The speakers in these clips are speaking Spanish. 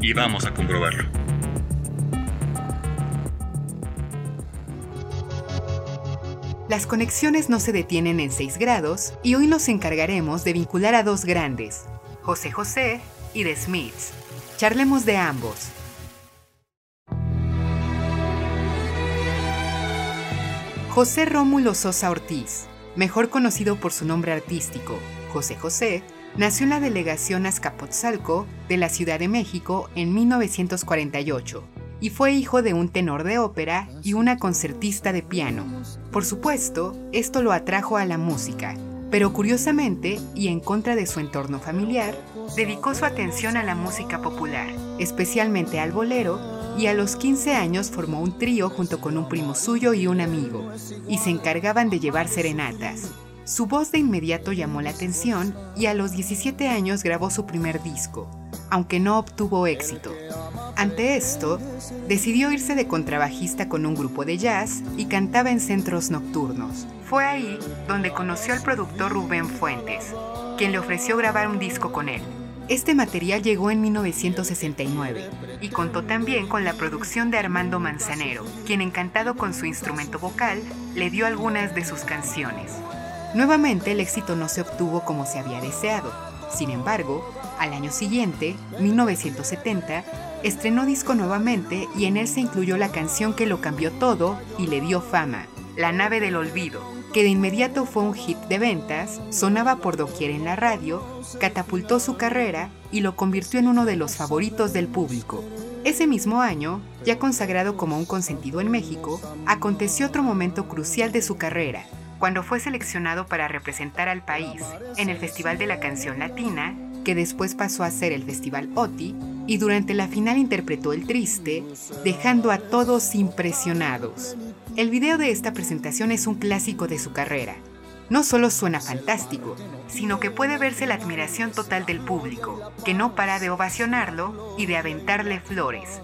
y vamos a comprobarlo. Las conexiones no se detienen en 6 grados y hoy nos encargaremos de vincular a dos grandes, José José y The Smiths. Charlemos de ambos. José Rómulo Sosa Ortiz, mejor conocido por su nombre artístico, José José, nació en la delegación Azcapotzalco de la Ciudad de México en 1948 y fue hijo de un tenor de ópera y una concertista de piano. Por supuesto, esto lo atrajo a la música, pero curiosamente, y en contra de su entorno familiar, dedicó su atención a la música popular, especialmente al bolero, y a los 15 años formó un trío junto con un primo suyo y un amigo, y se encargaban de llevar serenatas. Su voz de inmediato llamó la atención y a los 17 años grabó su primer disco, aunque no obtuvo éxito. Ante esto, decidió irse de contrabajista con un grupo de jazz y cantaba en centros nocturnos. Fue ahí donde conoció al productor Rubén Fuentes, quien le ofreció grabar un disco con él. Este material llegó en 1969 y contó también con la producción de Armando Manzanero, quien encantado con su instrumento vocal, le dio algunas de sus canciones. Nuevamente el éxito no se obtuvo como se había deseado. Sin embargo, al año siguiente, 1970, estrenó disco nuevamente y en él se incluyó la canción que lo cambió todo y le dio fama, La nave del olvido, que de inmediato fue un hit de ventas, sonaba por doquier en la radio, catapultó su carrera y lo convirtió en uno de los favoritos del público. Ese mismo año, ya consagrado como un consentido en México, aconteció otro momento crucial de su carrera, cuando fue seleccionado para representar al país en el Festival de la Canción Latina, que después pasó a ser el Festival OTI, y durante la final interpretó El Triste, dejando a todos impresionados. El video de esta presentación es un clásico de su carrera. No solo suena fantástico, sino que puede verse la admiración total del público, que no para de ovacionarlo y de aventarle flores.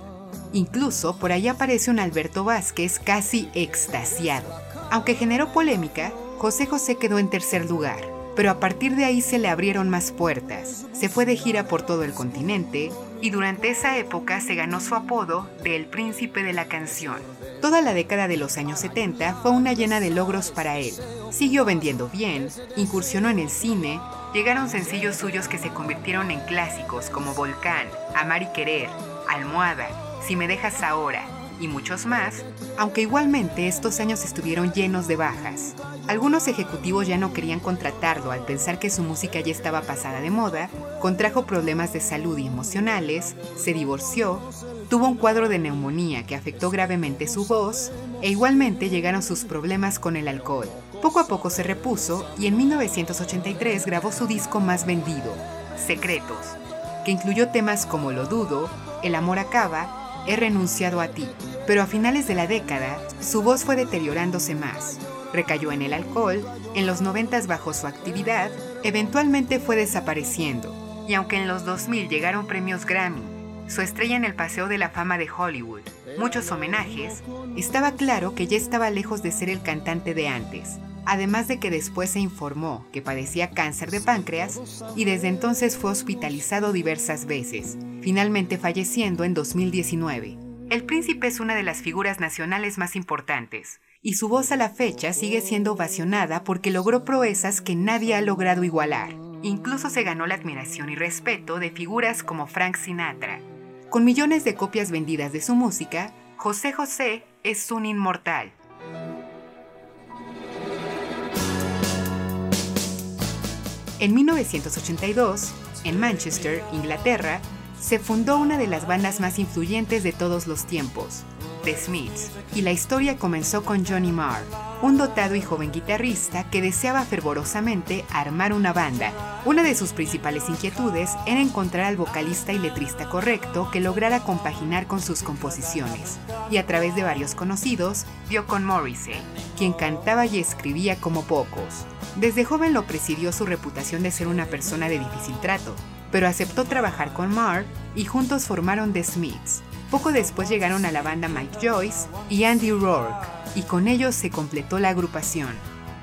Incluso por ahí aparece un Alberto Vázquez casi extasiado. Aunque generó polémica, José José quedó en tercer lugar, pero a partir de ahí se le abrieron más puertas. Se fue de gira por todo el continente y durante esa época se ganó su apodo de El Príncipe de la Canción. Toda la década de los años 70 fue una llena de logros para él. Siguió vendiendo bien, incursionó en el cine, llegaron sencillos suyos que se convirtieron en clásicos como Volcán, Amar y Querer, Almohada, Si me dejas ahora, y muchos más, aunque igualmente estos años estuvieron llenos de bajas. Algunos ejecutivos ya no querían contratarlo al pensar que su música ya estaba pasada de moda, contrajo problemas de salud y emocionales, se divorció, tuvo un cuadro de neumonía que afectó gravemente su voz, e igualmente llegaron sus problemas con el alcohol. Poco a poco se repuso y en 1983 grabó su disco más vendido, Secretos, que incluyó temas como Lo dudo, El amor acaba He renunciado a ti. Pero a finales de la década, su voz fue deteriorándose más. Recayó en el alcohol, en los 90 bajó su actividad, eventualmente fue desapareciendo. Y aunque en los 2000 llegaron premios Grammy, su estrella en el Paseo de la Fama de Hollywood, muchos homenajes, estaba claro que ya estaba lejos de ser el cantante de antes, además de que después se informó que padecía cáncer de páncreas y desde entonces fue hospitalizado diversas veces, finalmente falleciendo en 2019. El príncipe es una de las figuras nacionales más importantes, y su voz a la fecha sigue siendo ovacionada porque logró proezas que nadie ha logrado igualar. Incluso se ganó la admiración y respeto de figuras como Frank Sinatra. Con millones de copias vendidas de su música, José José es un inmortal. En 1982, en Manchester, Inglaterra, se fundó una de las bandas más influyentes de todos los tiempos, The Smiths, y la historia comenzó con Johnny Marr, un dotado y joven guitarrista que deseaba fervorosamente armar una banda. Una de sus principales inquietudes era encontrar al vocalista y letrista correcto que lograra compaginar con sus composiciones, y a través de varios conocidos, dio con Morrissey, quien cantaba y escribía como pocos. Desde joven lo presidió su reputación de ser una persona de difícil trato, pero aceptó trabajar con Marr y juntos formaron The Smiths. Poco después llegaron a la banda Mike Joyce y Andy Rourke, y con ellos se completó la agrupación.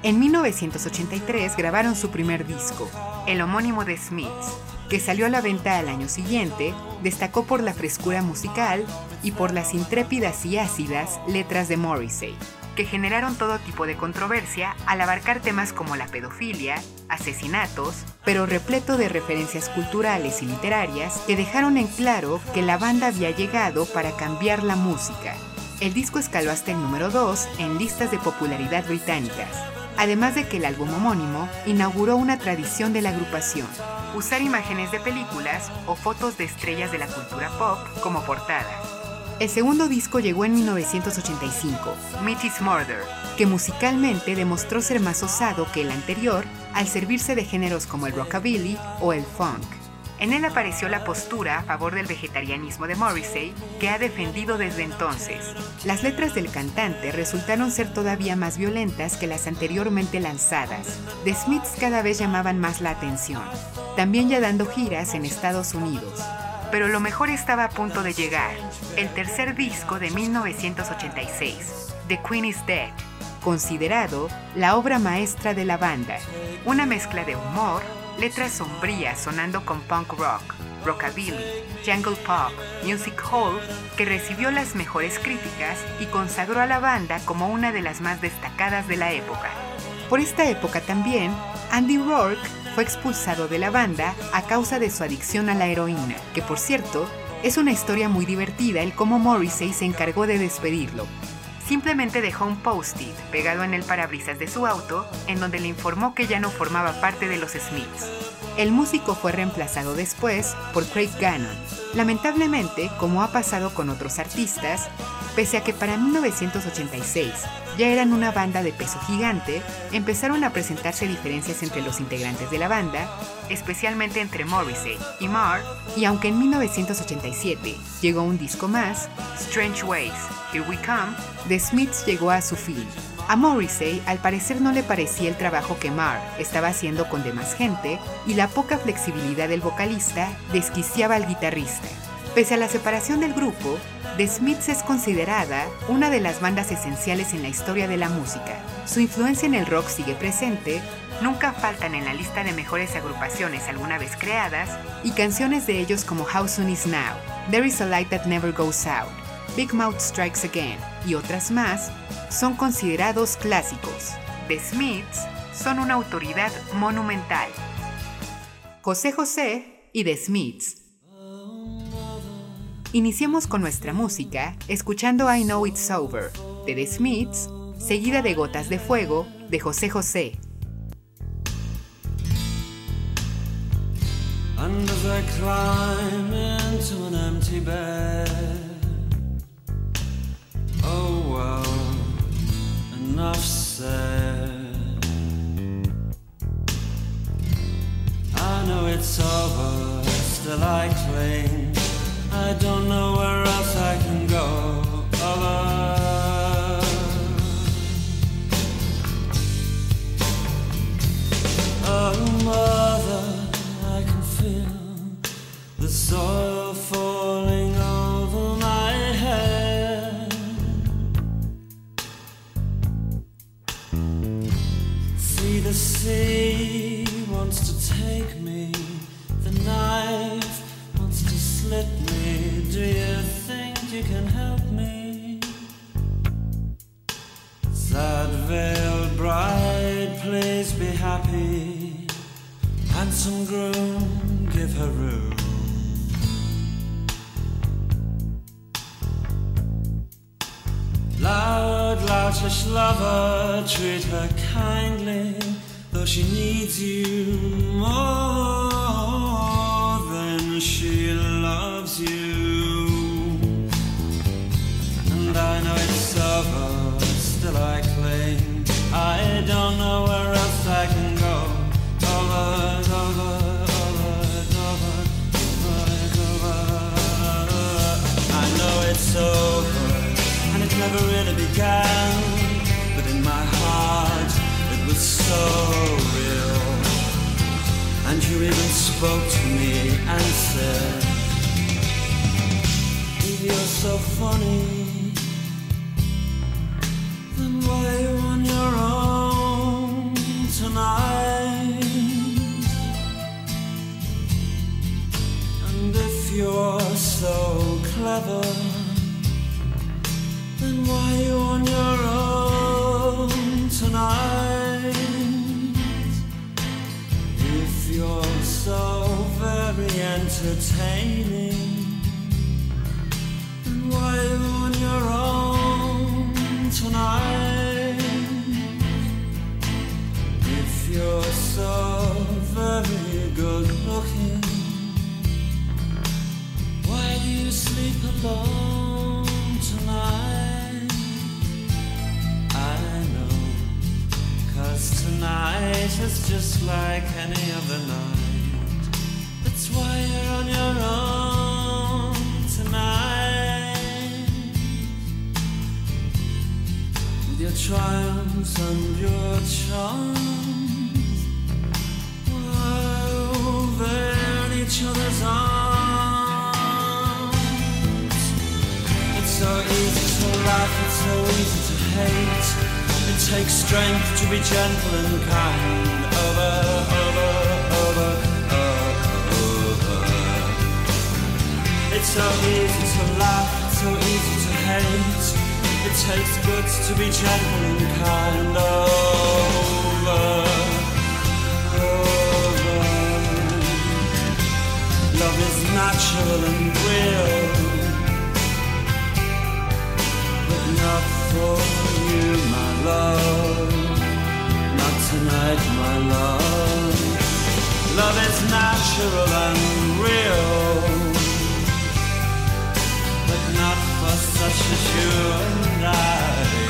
En 1983 grabaron su primer disco, el homónimo de Smiths, que salió a la venta al año siguiente, destacó por la frescura musical y por las intrépidas y ácidas letras de Morrissey, que generaron todo tipo de controversia al abarcar temas como la pedofilia, asesinatos, pero repleto de referencias culturales y literarias que dejaron en claro que la banda había llegado para cambiar la música el disco escaló hasta el número 2 en listas de popularidad británicas, además de que el álbum homónimo inauguró una tradición de la agrupación, usar imágenes de películas o fotos de estrellas de la cultura pop como portada. El segundo disco llegó en 1985, Meet Murder, que musicalmente demostró ser más osado que el anterior al servirse de géneros como el rockabilly o el funk. En él apareció la postura a favor del vegetarianismo de Morrissey, que ha defendido desde entonces. Las letras del cantante resultaron ser todavía más violentas que las anteriormente lanzadas. The Smiths cada vez llamaban más la atención, también ya dando giras en Estados Unidos. Pero lo mejor estaba a punto de llegar, el tercer disco de 1986, The Queen is Dead, considerado la obra maestra de la banda, una mezcla de humor, letras sombrías sonando con punk rock, rockabilly, jungle pop, music hall, que recibió las mejores críticas y consagró a la banda como una de las más destacadas de la época. Por esta época también, Andy Rourke fue expulsado de la banda a causa de su adicción a la heroína, que por cierto, es una historia muy divertida el cómo Morrissey se encargó de despedirlo, Simplemente dejó un post-it pegado en el parabrisas de su auto en donde le informó que ya no formaba parte de los Smiths. El músico fue reemplazado después por Craig Gannon. Lamentablemente, como ha pasado con otros artistas, pese a que para 1986 ya eran una banda de peso gigante, empezaron a presentarse diferencias entre los integrantes de la banda, especialmente entre Morrissey y Marr, y aunque en 1987 llegó un disco más, Strange Ways, Here We Come, The Smiths llegó a su fin. A Morrissey al parecer no le parecía el trabajo que Marr estaba haciendo con demás gente y la poca flexibilidad del vocalista desquiciaba al guitarrista. Pese a la separación del grupo, The Smiths es considerada una de las bandas esenciales en la historia de la música. Su influencia en el rock sigue presente, nunca faltan en la lista de mejores agrupaciones alguna vez creadas, y canciones de ellos como How Soon Is Now, There Is a Light That Never Goes Out, Big Mouth Strikes Again y otras más son considerados clásicos. The Smiths son una autoridad monumental. José José y The Smiths Iniciemos con nuestra música escuchando I Know It's Over de The Smiths, seguida de Gotas de Fuego de José José. Oh enough said. I know it's over, still I cling. I don't know where else I can go alone. Oh, mother, I can feel the soil the sea wants to take me, the knife wants to slit me. Do you think you can help me? Sad veiled bride, please be happy. Handsome groom, give her room. Loud, loutish lover, treat her kindly, she needs you more spoke to me and said, If you're so funny, then why are you on your own tonight? And if you're so clever, then why are you on your own tonight? Very entertaining, then why are you on your own tonight? If you're so very good looking, why do you sleep alone tonight? I know, cause tonight is just like any your charms, in each other's arms. It's so easy to laugh, it's so easy to hate. It takes strength to be gentle and kind. Over, over, over, over. It's so easy to laugh, it's so easy to hate. It takes guts to be gentle and kind. Over, over. Love is natural and real, but not for you, my love. Not tonight, my love. Love is natural and real, but not for such as you and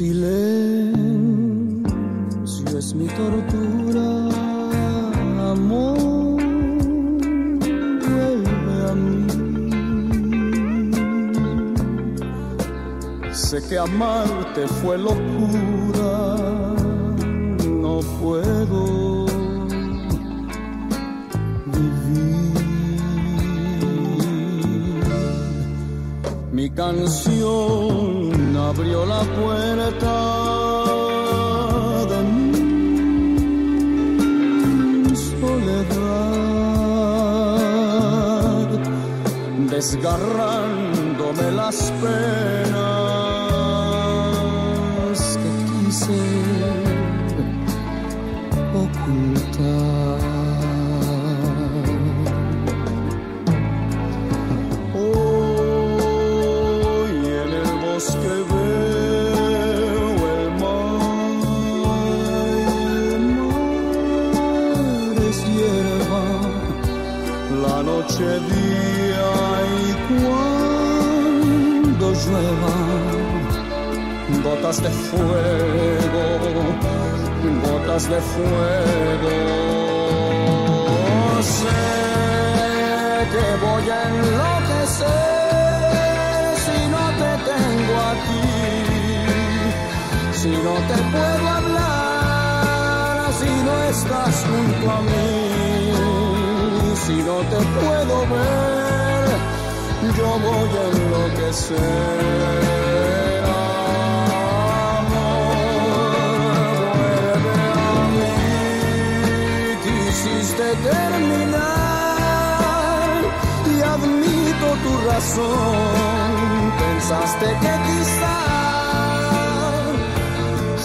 silencio es mi tortura, amor, vuelve a mí. Sé que amarte fue locura, no puedo vivir. Mi canción abrió la puerta de mi soledad, desgarrándome las penas. Gotas de fuego, gotas de fuego. Sé que voy a enloquecer si no te tengo aquí, si no te puedo hablar, si no estás junto a mí, si no te puedo ver, yo voy a enloquecer. Terminar y admito tu razón. Pensaste que quizás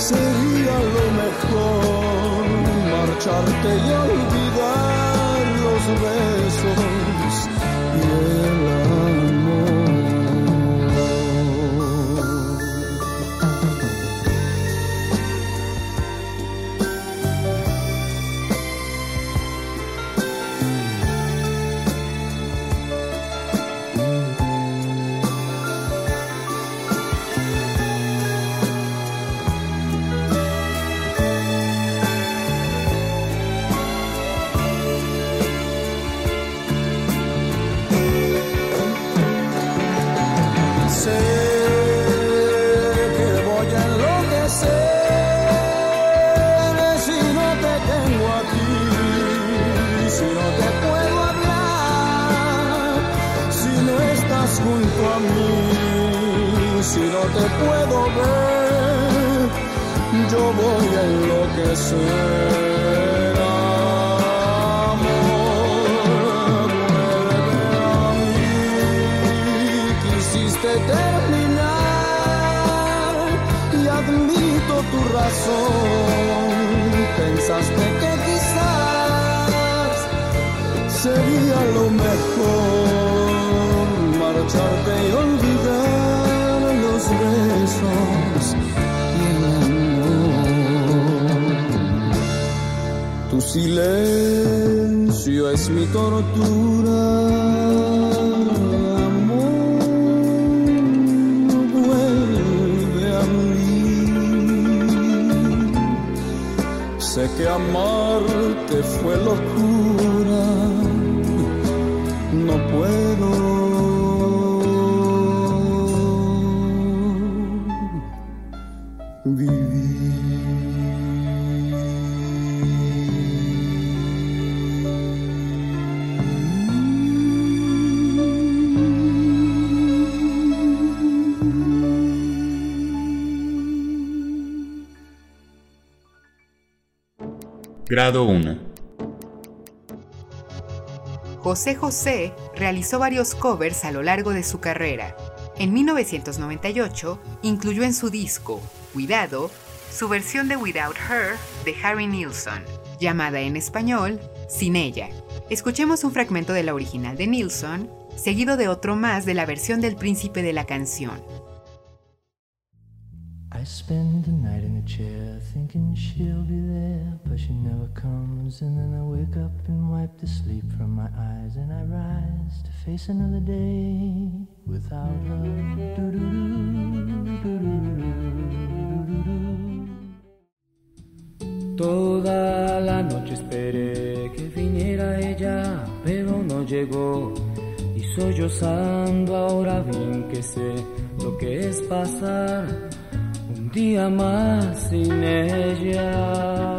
sería lo mejor marcharte y olvidar los besos y el si no te puedo ver, yo voy a enloquecer. Silencio es mi tortura. Sé que amarte fue locura. No puedo. Grado 1. José José realizó varios covers a lo largo de su carrera. En 1998 incluyó en su disco Cuidado su versión de Without Her de Harry Nilsson, llamada en español Sin ella. Escuchemos un fragmento de la original de Nilsson, seguido de otro más de la versión del príncipe de la canción. I spend the night in the chair thinking she'll be there, but she never comes. And then I wake up and wipe the sleep from my eyes, and I rise to face another day without do-do-do. Toda la noche esperé que viniera ella, pero no llegó. Y sollozando ahora bien que sé lo que es pasar día más sin ella.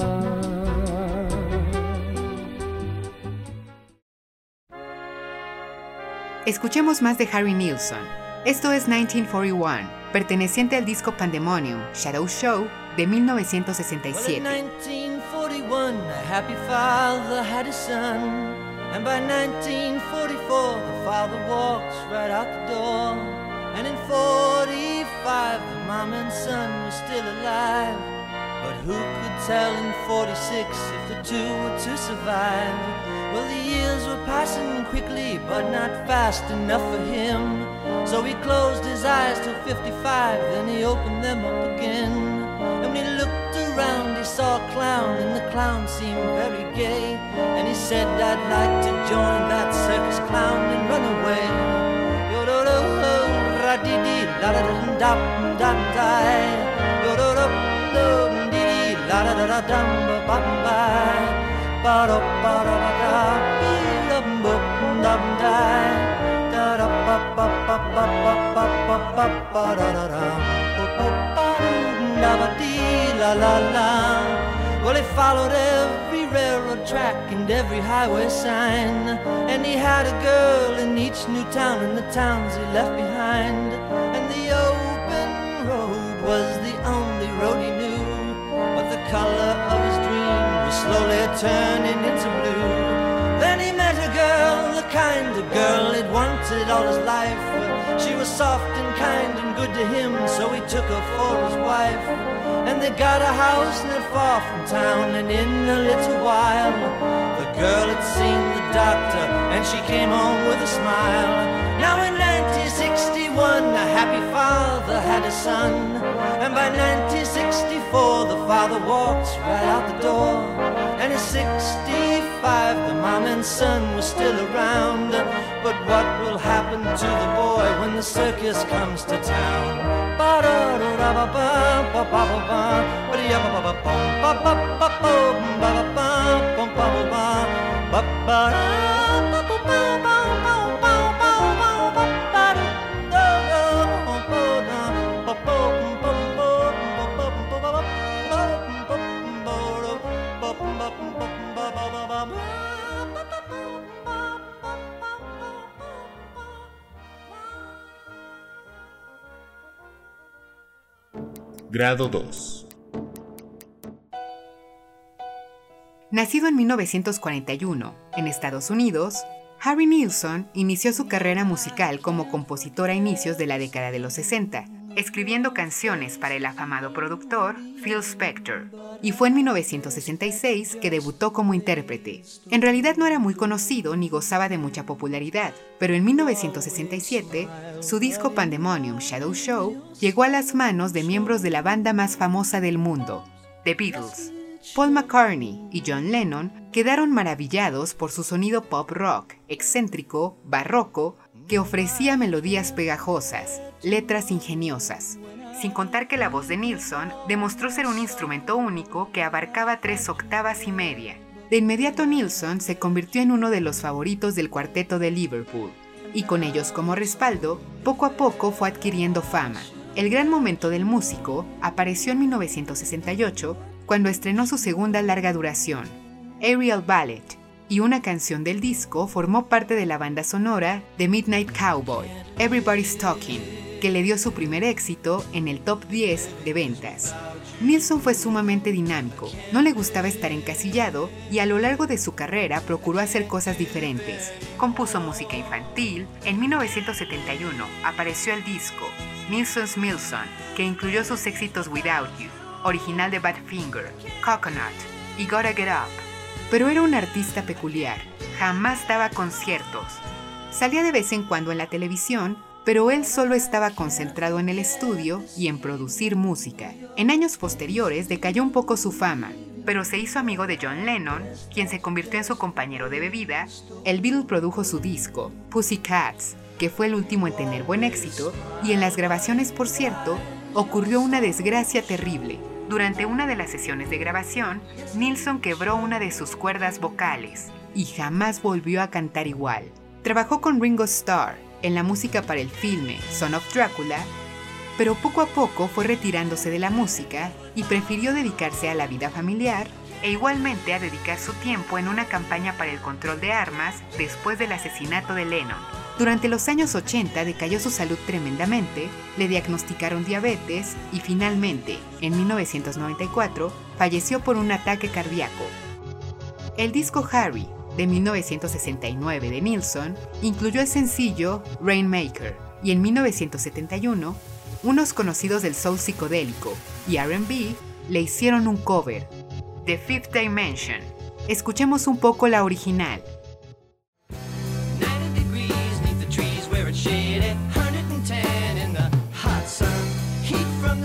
Escuchemos más de Harry Nilsson. Esto es 1941, perteneciente al disco Pandemonium, Shadow Show, de Well, in 1967. 1941, a happy father had a son. And by 1944, the father walks right out the door. And in 45, the mom and son were still alive. But who could tell in 46 if the two were to survive? Well, the years were passing quickly, but not fast enough for him. So he closed his eyes till 55, then he opened them up again. And when he looked around, he saw a clown, and the clown seemed very gay. And he said, I'd like to join that circus clown and run away. Yo-do-do-ho, ra-dee-dee, da da da da da do do do do di di la da da da da ba ba ba do ba da ba da bi da bu da da da da ba ba ba ba ba ba ba ba ba da da da ba ba da ba di la la la well, he followed every railroad track and every highway sign. And he had a girl in each new town and the towns he left behind. And the open road was the only road he knew. But the color of his dream was slowly turning into blue. Then he met a girl, the kind of girl he'd wanted all his life. She was soft and kind and good to him, so he took her for his wife. And they got a house not far from town, and in a little while, the girl had seen the doctor, and she came home with a smile. Now in 1961, a happy father had a son, by 1964, the father walked right out the door. And at 65, the mom and son were still around. But what will happen to the boy when the circus comes to town? Grado 2. Nacido en 1941 en Estados Unidos, Harry Nilsson inició su carrera musical como compositor a inicios de la década de los 60, escribiendo canciones para el afamado productor Phil Spector, y fue en 1966 que debutó como intérprete. En realidad no era muy conocido ni gozaba de mucha popularidad, pero en 1967 su disco Pandemonium Shadow Show llegó a las manos de miembros de la banda más famosa del mundo, The Beatles. Paul McCartney y John Lennon quedaron maravillados por su sonido pop rock, excéntrico, barroco, que ofrecía melodías pegajosas, letras ingeniosas. Sin contar que la voz de Nilsson demostró ser un instrumento único que abarcaba tres octavas y media. De inmediato Nilsson se convirtió en uno de los favoritos del cuarteto de Liverpool, y con ellos como respaldo, poco a poco fue adquiriendo fama. El gran momento del músico apareció en 1968 cuando estrenó su segunda larga duración, Aerial Ballet, y una canción del disco formó parte de la banda sonora de Midnight Cowboy, Everybody's Talking, que le dio su primer éxito en el top 10 de ventas. Nilsson fue sumamente dinámico, no le gustaba estar encasillado y a lo largo de su carrera procuró hacer cosas diferentes. Compuso música infantil, en 1971 apareció el disco Nilsson's Milson, que incluyó sus éxitos Without You, original de Badfinger, Coconut y Gotta Get Up. Pero era un artista peculiar, jamás daba conciertos. Salía de vez en cuando en la televisión, pero él solo estaba concentrado en el estudio y en producir música. En años posteriores decayó un poco su fama, pero se hizo amigo de John Lennon, quien se convirtió en su compañero de bebida. El Beatle produjo su disco, Pussycats, que fue el último en tener buen éxito, y en las grabaciones, por cierto, ocurrió una desgracia terrible. Durante una de las sesiones de grabación, Nilsson quebró una de sus cuerdas vocales y jamás volvió a cantar igual. Trabajó con Ringo Starr en la música para el filme Son of Drácula, pero poco a poco fue retirándose de la música y prefirió dedicarse a la vida familiar e igualmente a dedicar su tiempo en una campaña para el control de armas después del asesinato de Lennon. Durante los años 80 decayó su salud tremendamente, le diagnosticaron diabetes y finalmente, en 1994, falleció por un ataque cardíaco. El disco Harry, de 1969 de Nilsson, incluyó el sencillo Rainmaker, y en 1971, unos conocidos del soul psicodélico y RB le hicieron un cover, The Fifth Dimension. Escuchemos un poco la original.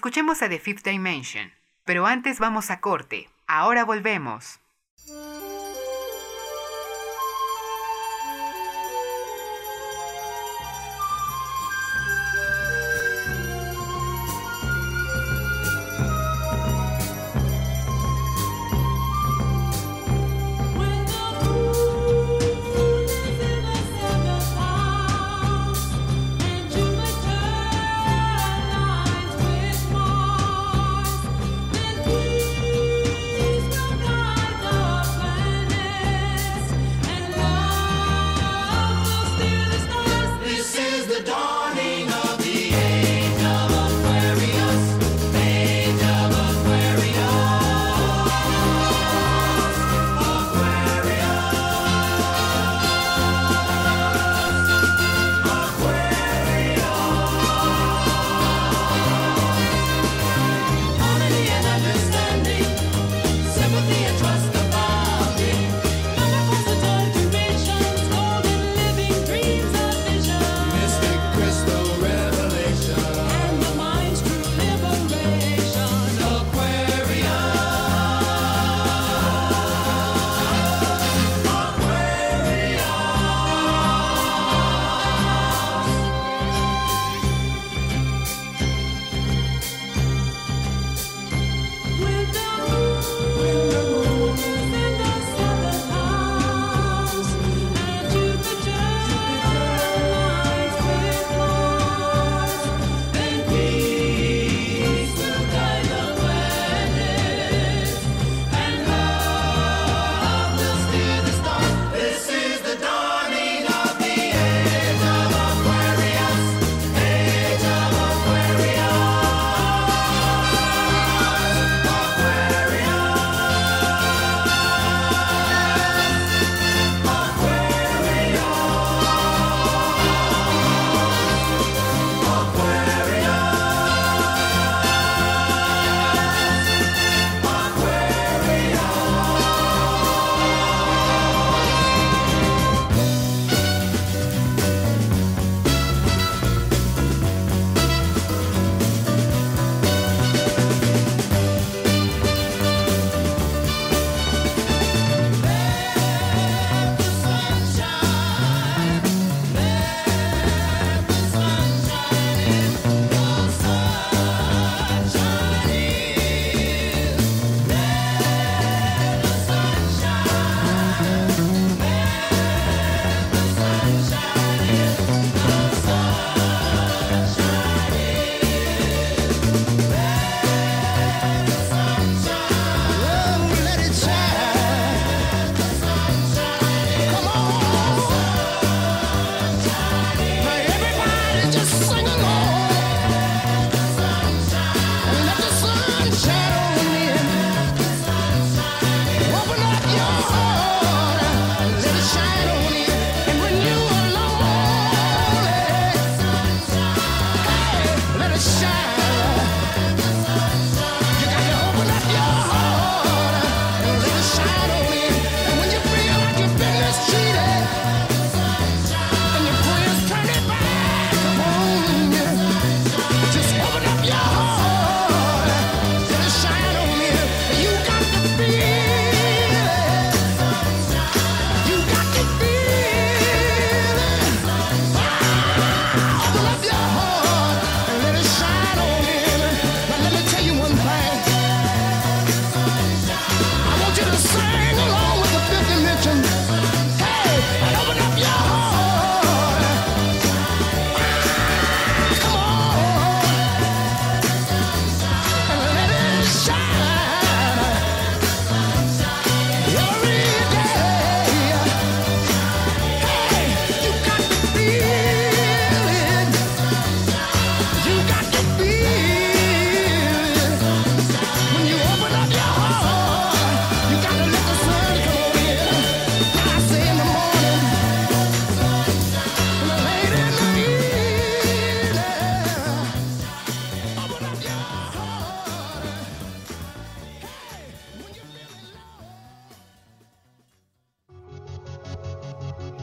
Escuchemos a The Fifth Dimension, pero antes vamos a corte. Ahora volvemos.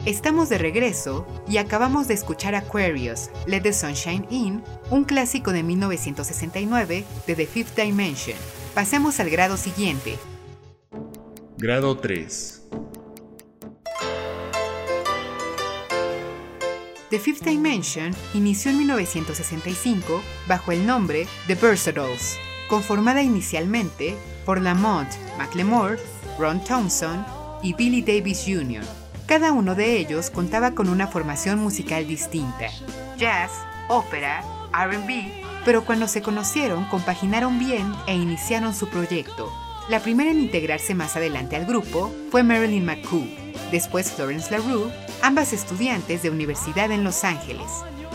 Estamos de regreso y acabamos de escuchar Aquarius, Let the Sunshine In, un clásico de 1969 de The Fifth Dimension. Pasemos al grado siguiente. Grado 3. The Fifth Dimension inició en 1965 bajo el nombre The Versatiles, conformada inicialmente por Lamont McLemore, Ron Thompson y Billy Davis Jr. Cada uno de ellos contaba con una formación musical distinta, jazz, ópera, RB, pero cuando se conocieron compaginaron bien e iniciaron su proyecto. La primera en integrarse más adelante al grupo fue Marilyn McCoo, después Florence LaRue, ambas estudiantes de universidad en Los Ángeles,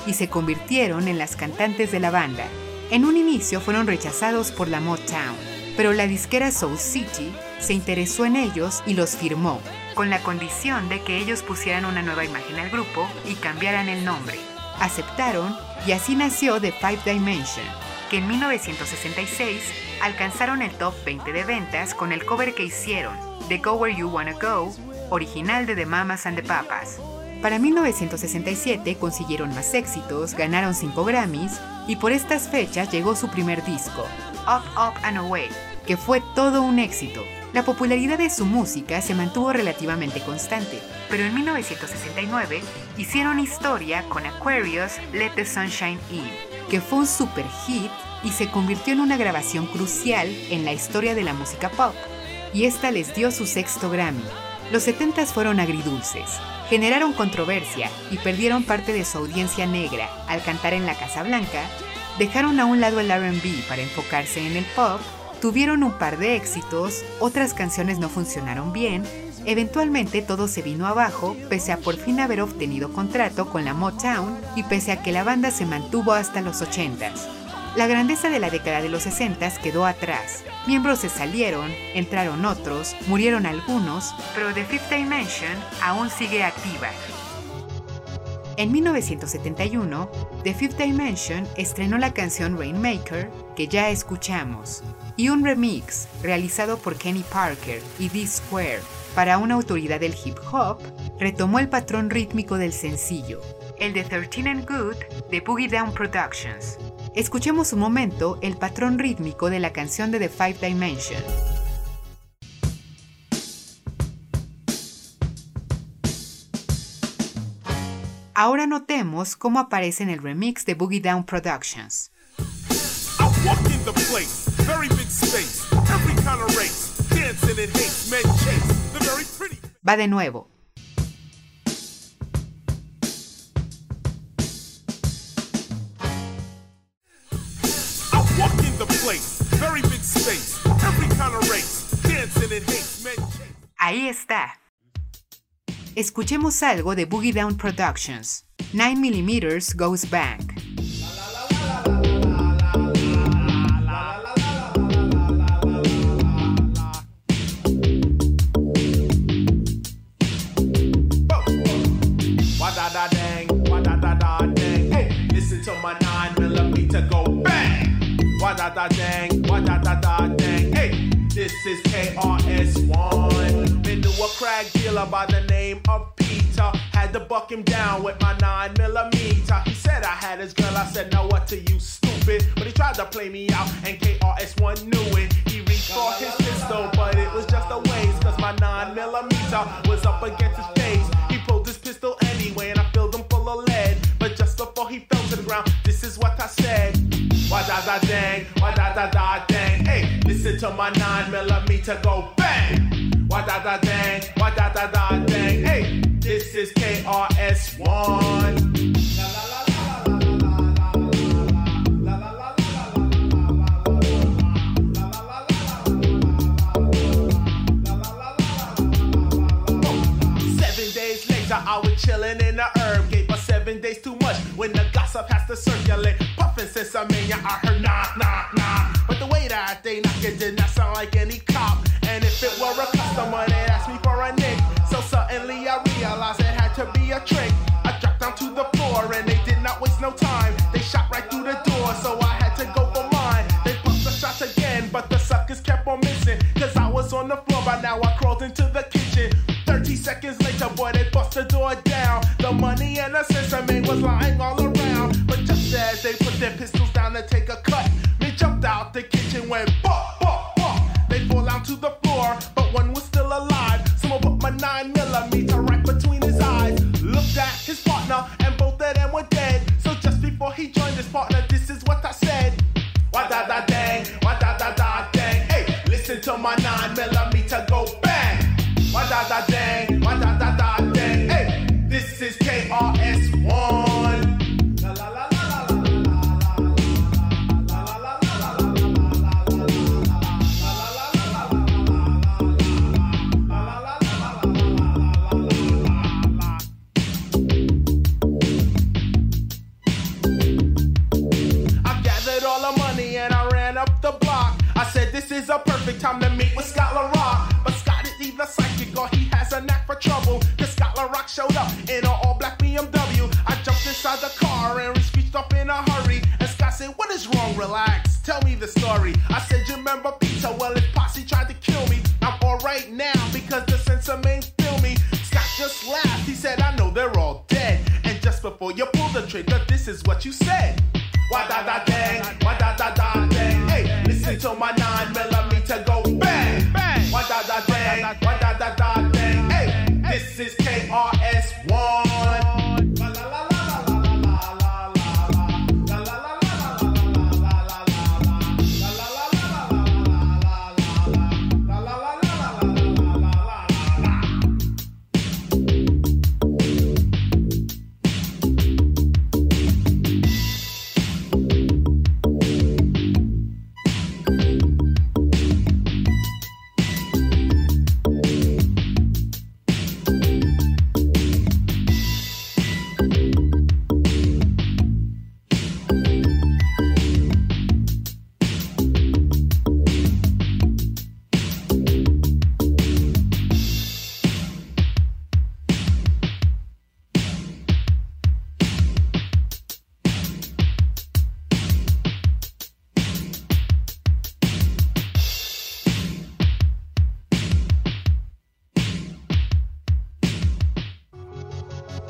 y se convirtieron en las cantantes de la banda. En un inicio fueron rechazados por la Motown, pero la disquera Soul City se interesó en ellos y los firmó, con la condición de que ellos pusieran una nueva imagen al grupo y cambiaran el nombre. Aceptaron y así nació The Five Dimension, que en 1966 alcanzaron el top 20 de ventas con el cover que hicieron, The Go Where You Wanna Go, original de The Mamas and the Papas. Para 1967 consiguieron más éxitos, ganaron 5 Grammys y por estas fechas llegó su primer disco, Up, Up and Away, que fue todo un éxito. La popularidad de su música se mantuvo relativamente constante, pero en 1969 hicieron historia con Aquarius Let the Sunshine In, que fue un super hit y se convirtió en una grabación crucial en la historia de la música pop, y esta les dio su sexto Grammy. Los 70s fueron agridulces, generaron controversia y perdieron parte de su audiencia negra al cantar en la Casa Blanca, dejaron a un lado el RB para enfocarse en el pop, tuvieron un par de éxitos, otras canciones no funcionaron bien, eventualmente todo se vino abajo pese a por fin haber obtenido contrato con la Motown y pese a que la banda se mantuvo hasta los 80s. La grandeza de la década de los 60s quedó atrás. Miembros se salieron, entraron otros, murieron algunos, pero The Fifth Dimension aún sigue activa. En 1971, The Fifth Dimension estrenó la canción Rainmaker, que ya escuchamos, y un remix realizado por Kenny Parker y D-Square para una autoridad del hip hop retomó el patrón rítmico del sencillo, el de 13 and Good de Boogie Down Productions. Escuchemos un momento el patrón rítmico de la canción de The Five Dimension. Ahora notemos cómo aparece en el remix de Boogie Down Productions. Walk in the place, very big space, every kind of race, dancing in haste, men chase, the very pretty. Va de nuevo. I walk in the place, very big space, every kind of race, dancing in haste, men chase. Ahí está. Escuchemos algo de Boogie Down Productions. 9mm Goes Back. Da da dang, wah da da da dang. Hey, this is KRS1. Been to a crack dealer by the name of Peter. Had to buck him down with my nine millimeter. He said I had his girl. I said, now what to you, stupid? But he tried to play me out, and KRS1 knew it. He reached for his pistol, but it was just a waste. Cause my nine millimeter was up against his face. Before he fell to the ground, this is what I said. Wah da da dang, wah da da da dang. Hey, listen to my nine millimeter go bang. Wah da da dang, wah da da da dang. Hey, this is KRS1. Seven when the gossip has to circulate. Puffin' since I'm in ya, I heard knock, knock, knock. But the way that they knock it did not sound like any cop. And if it were a customer, they'd ask me for a nick. So suddenly I realized it had to be a trick. I dropped down to the floor and they did not waste no time. They shot right through the door, so I had to go for mine. They pumped the shots again, but the suckers kept on missing. Cause I was on the floor, by now I crawled into the kitchen. 30 seconds later, the sesame was lying all around. But just as they put their pistols down to take a cut, me jumped out the kitchen, went bop, bop, bop. They fall out to the floor, but one was still alive. Someone put my nine millimeter right between his eyes. Looked at his partner, and both of them were dead. So just before he joined his partner,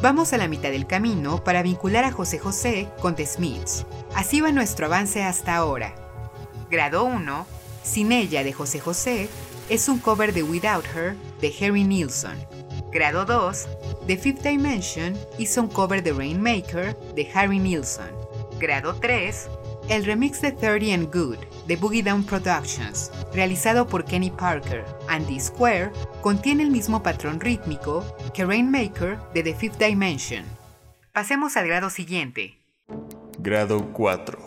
Vamos a la mitad del camino para vincular a José José con The Smiths. Así va nuestro avance hasta ahora. Grado 1, Sin ella de José José, es un cover de Without Her de Harry Nilsson. Grado 2, The Fifth Dimension hizo un cover de Rainmaker de Harry Nilsson. Grado 3, el remix de 30 and Good de Boogie Down Productions, realizado por Kenny Parker, Andy Square, contiene el mismo patrón rítmico que Rainmaker de The Fifth Dimension. Pasemos al grado siguiente. Grado 4.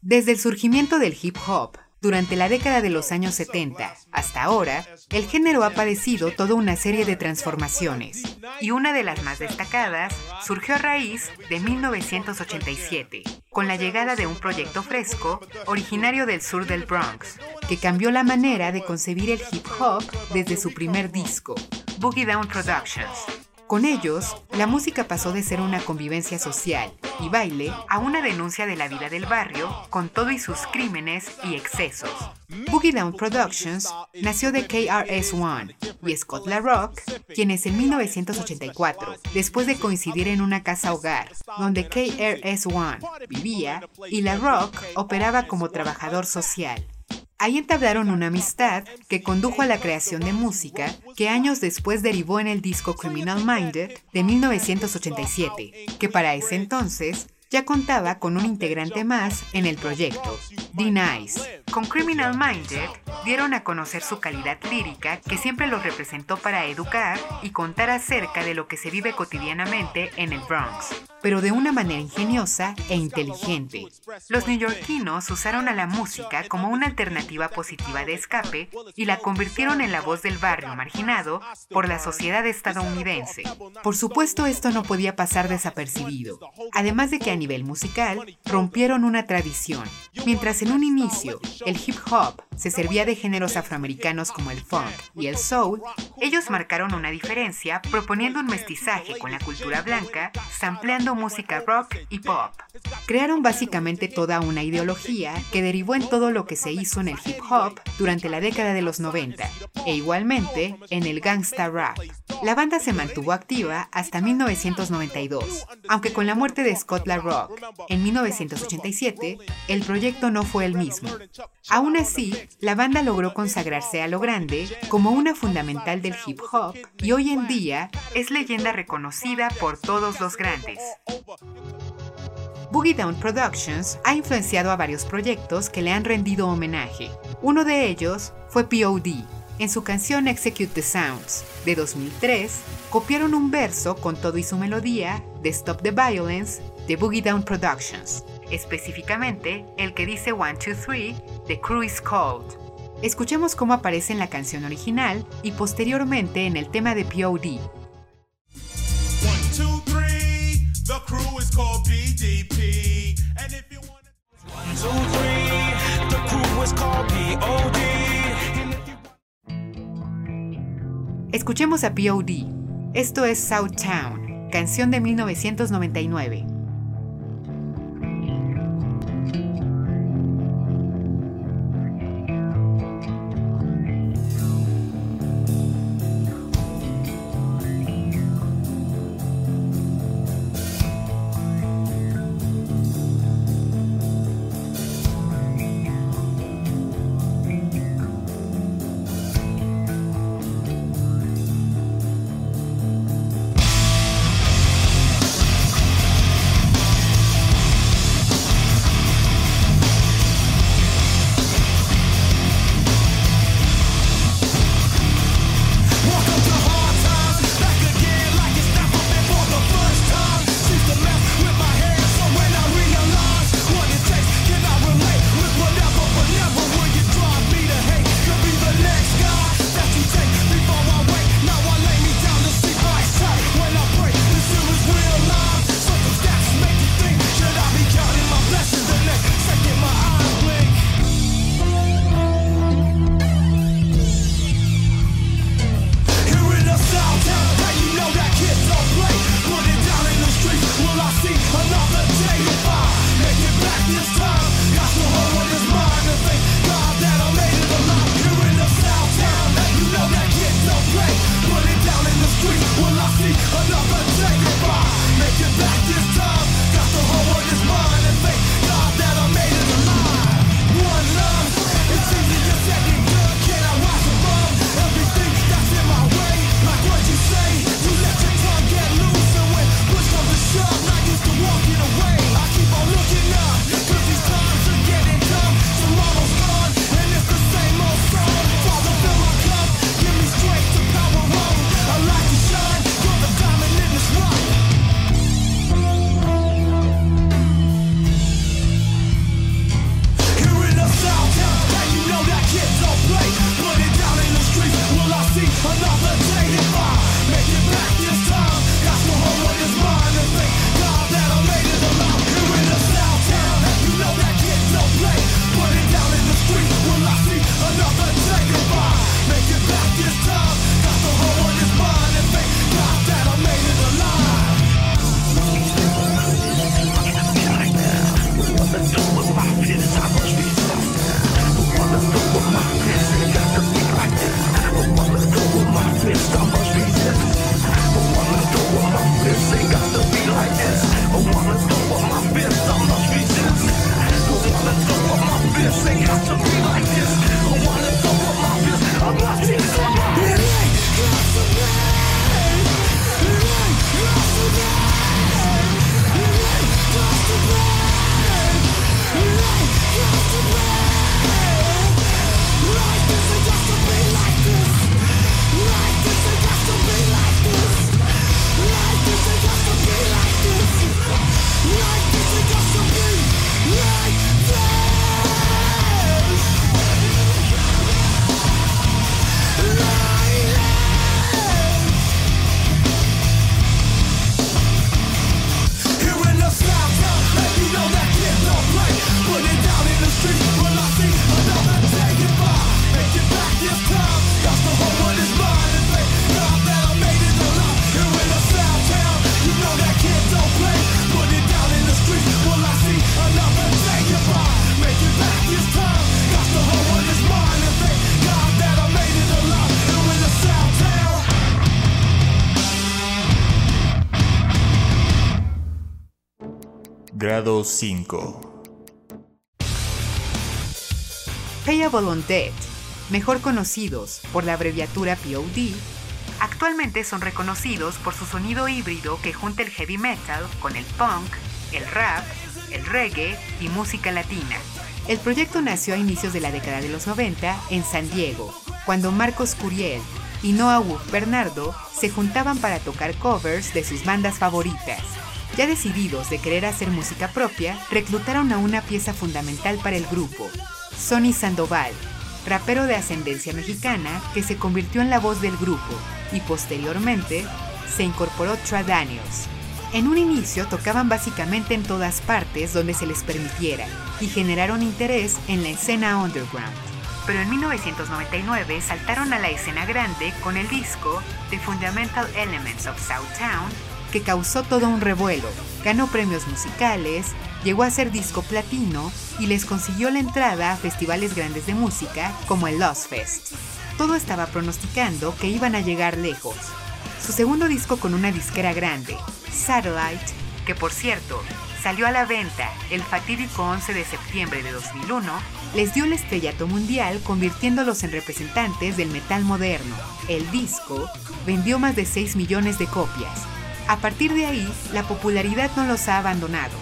Desde el surgimiento del hip hop, durante la década de los años 70 hasta ahora, el género ha padecido toda una serie de transformaciones, y una de las más destacadas surgió a raíz de 1987, con la llegada de un proyecto fresco originario del sur del Bronx, que cambió la manera de concebir el hip hop desde su primer disco, Boogie Down Productions. Con ellos, la música pasó de ser una convivencia social y baile a una denuncia de la vida del barrio con todo y sus crímenes y excesos. Boogie Down Productions nació de KRS-One y Scott LaRock, quienes en 1984, después de coincidir en una casa hogar donde KRS-One vivía y LaRock operaba como trabajador social, Ahí entablaron una amistad que condujo a la creación de música que años después derivó en el disco Criminal Minded de 1987, que para ese entonces ya contaba con un integrante más en el proyecto, D-Nice. Con Criminal Minded dieron a conocer su calidad lírica que siempre los representó para educar y contar acerca de lo que se vive cotidianamente en el Bronx, pero de una manera ingeniosa e inteligente. Los neoyorquinos usaron a la música como una alternativa positiva de escape y la convirtieron en la voz del barrio marginado por la sociedad estadounidense. Por supuesto esto no podía pasar desapercibido, además de que a nivel musical rompieron una tradición. Mientras en un inicio, el hip hop se servía de géneros afroamericanos como el funk y el soul. Ellos marcaron una diferencia proponiendo un mestizaje con la cultura blanca, sampleando música rock y pop. Crearon básicamente toda una ideología que derivó en todo lo que se hizo en el hip hop durante la década de los 90 e igualmente en el gangsta rap. La banda se mantuvo activa hasta 1992, aunque con la muerte de Scott La Rock en 1987, el proyecto no fue el mismo. Aún así, la banda logró consagrarse a lo grande como una fundamental del hip hop y hoy en día es leyenda reconocida por todos los grandes. Boogie Down Productions ha influenciado a varios proyectos que le han rendido homenaje. Uno de ellos fue POD. En su canción Execute the Sounds de 2003, copiaron un verso con todo y su melodía de Stop the Violence de Boogie Down Productions específicamente el que dice 1, 2, 3, The Crew is Called. Escuchemos cómo aparece en la canción original y posteriormente en el tema de POD. Escuchemos a POD. Esto es South Town, canción de 1999. 5. Payable on Debt, mejor conocidos por la abreviatura POD, actualmente son reconocidos por su sonido híbrido que junta el heavy metal con el punk, el rap, el reggae y música latina. El proyecto nació a inicios de la década de los 90 en San Diego, cuando Marcos Curiel y Noah Bernardo se juntaban para tocar covers de sus bandas favoritas. Ya decididos de querer hacer música propia, reclutaron a una pieza fundamental para el grupo, Sonny Sandoval, rapero de ascendencia mexicana que se convirtió en la voz del grupo y posteriormente se incorporó Tra Daniels. En un inicio tocaban básicamente en todas partes donde se les permitiera y generaron interés en la escena underground. Pero en 1999 saltaron a la escena grande con el disco The Fundamental Elements of Southtown, que causó todo un revuelo, ganó premios musicales, llegó a ser disco platino y les consiguió la entrada a festivales grandes de música como el Lost Fest. Todo estaba pronosticando que iban a llegar lejos. Su segundo disco con una disquera grande, Satellite, que por cierto salió a la venta el fatídico 11 de septiembre de 2001, les dio el estrellato mundial convirtiéndolos en representantes del metal moderno. El disco vendió más de 6 millones de copias. A partir de ahí, la popularidad no los ha abandonado.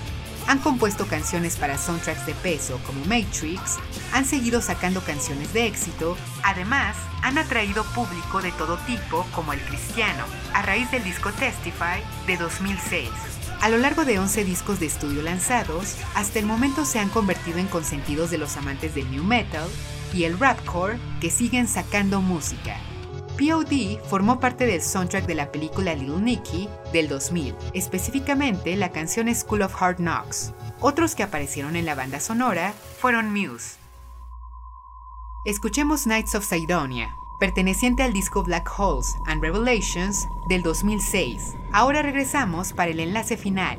Han compuesto canciones para soundtracks de peso como Matrix, han seguido sacando canciones de éxito, además han atraído público de todo tipo como el cristiano, a raíz del disco Testify de 2006. A lo largo de 11 discos de estudio lanzados, hasta el momento se han convertido en consentidos de los amantes del new metal y el rapcore que siguen sacando música. POD formó parte del soundtrack de la película Little Nicky del 2000, específicamente la canción School of Hard Knocks. Otros que aparecieron en la banda sonora fueron Muse. Escuchemos Knights of Sidonia, perteneciente al disco Black Holes and Revelations del 2006. Ahora regresamos para el enlace final.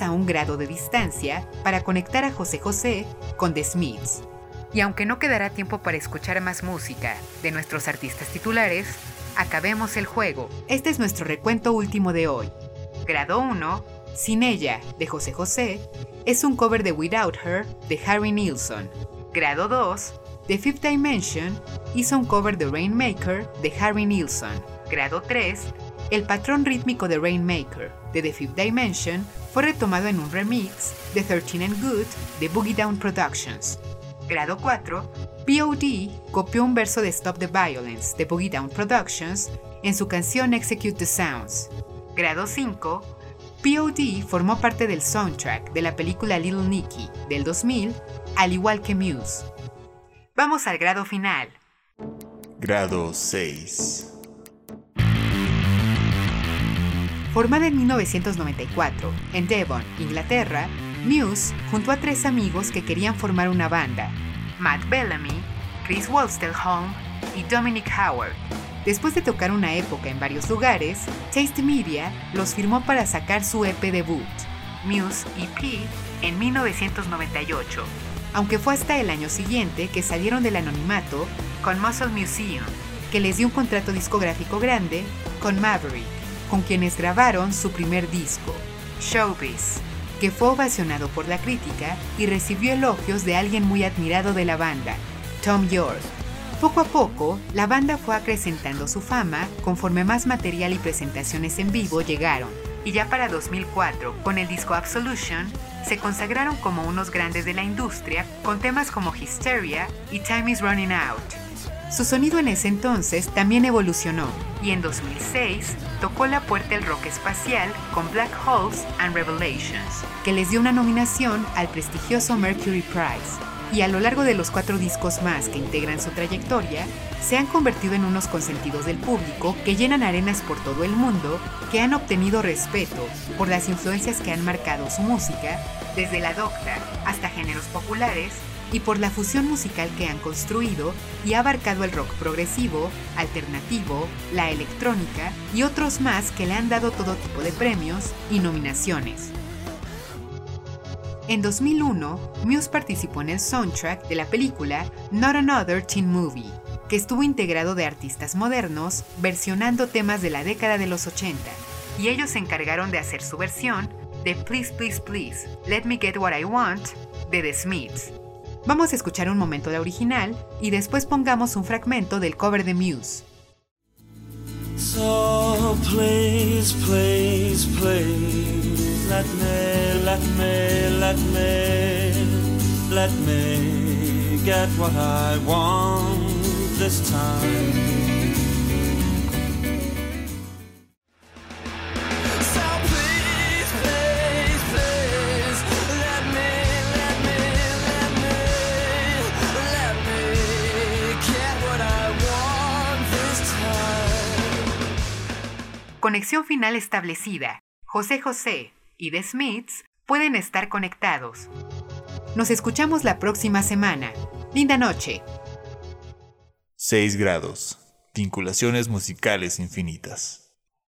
A un grado de distancia para conectar a José José con The Smiths. Y aunque no quedará tiempo para escuchar más música de nuestros artistas titulares, acabemos el juego. Este es nuestro recuento último de hoy. Grado 1, Sin ella, de José José, es un cover de Without Her, de Harry Nilsson. Grado 2, The Fifth Dimension hizo un cover de Rainmaker, de Harry Nilsson. Grado 3, el patrón rítmico de Rainmaker, de The Fifth Dimension, fue retomado en un remix de 13 and Good, de Boogie Down Productions. Grado 4, POD copió un verso de Stop the Violence, de Boogie Down Productions, en su canción Execute the Sounds. Grado 5, POD formó parte del soundtrack de la película Little Nicky del 2000, al igual que Muse. Vamos al grado final. Grado 6. Formada en 1994 en Devon, Inglaterra, Muse juntó a tres amigos que querían formar una banda, Matt Bellamy, Chris Wolstenholme y Dominic Howard. Después de tocar una época en varios lugares, Taste Media los firmó para sacar su EP debut, Muse EP, en 1998, aunque fue hasta el año siguiente que salieron del anonimato con Muscle Museum, que les dio un contrato discográfico grande con Maverick, con quienes grabaron su primer disco, Showbiz, que fue ovacionado por la crítica y recibió elogios de alguien muy admirado de la banda, Tom York. Poco a poco, la banda fue acrecentando su fama conforme más material y presentaciones en vivo llegaron, y ya para 2004, con el disco Absolution, se consagraron como unos grandes de la industria con temas como Hysteria y Time is Running Out. Su sonido en ese entonces también evolucionó y en 2006 tocó la puerta el rock espacial con Black Holes and Revelations, que les dio una nominación al prestigioso Mercury Prize. Y a lo largo de los cuatro discos más que integran su trayectoria, se han convertido en unos consentidos del público que llenan arenas por todo el mundo, que han obtenido respeto por las influencias que han marcado su música, desde la docta hasta géneros populares, y por la fusión musical que han construido y ha abarcado el rock progresivo, alternativo, la electrónica y otros más que le han dado todo tipo de premios y nominaciones. En 2001, Muse participó en el soundtrack de la película Not Another Teen Movie. que estuvo integrado de artistas modernos, versionando temas de la década de los 80, y ellos se encargaron de hacer su versión de Please Please Please, Let Me Get What I Want de The Smiths. Vamos a escuchar un momento la original y después pongamos un fragmento del cover de Muse. So please, please, please, let me, let me, let me, let me get what I want this time. Conexión final establecida. José José y The Smiths pueden estar conectados. Nos escuchamos la próxima semana. Linda noche. 6 grados. Vinculaciones musicales infinitas.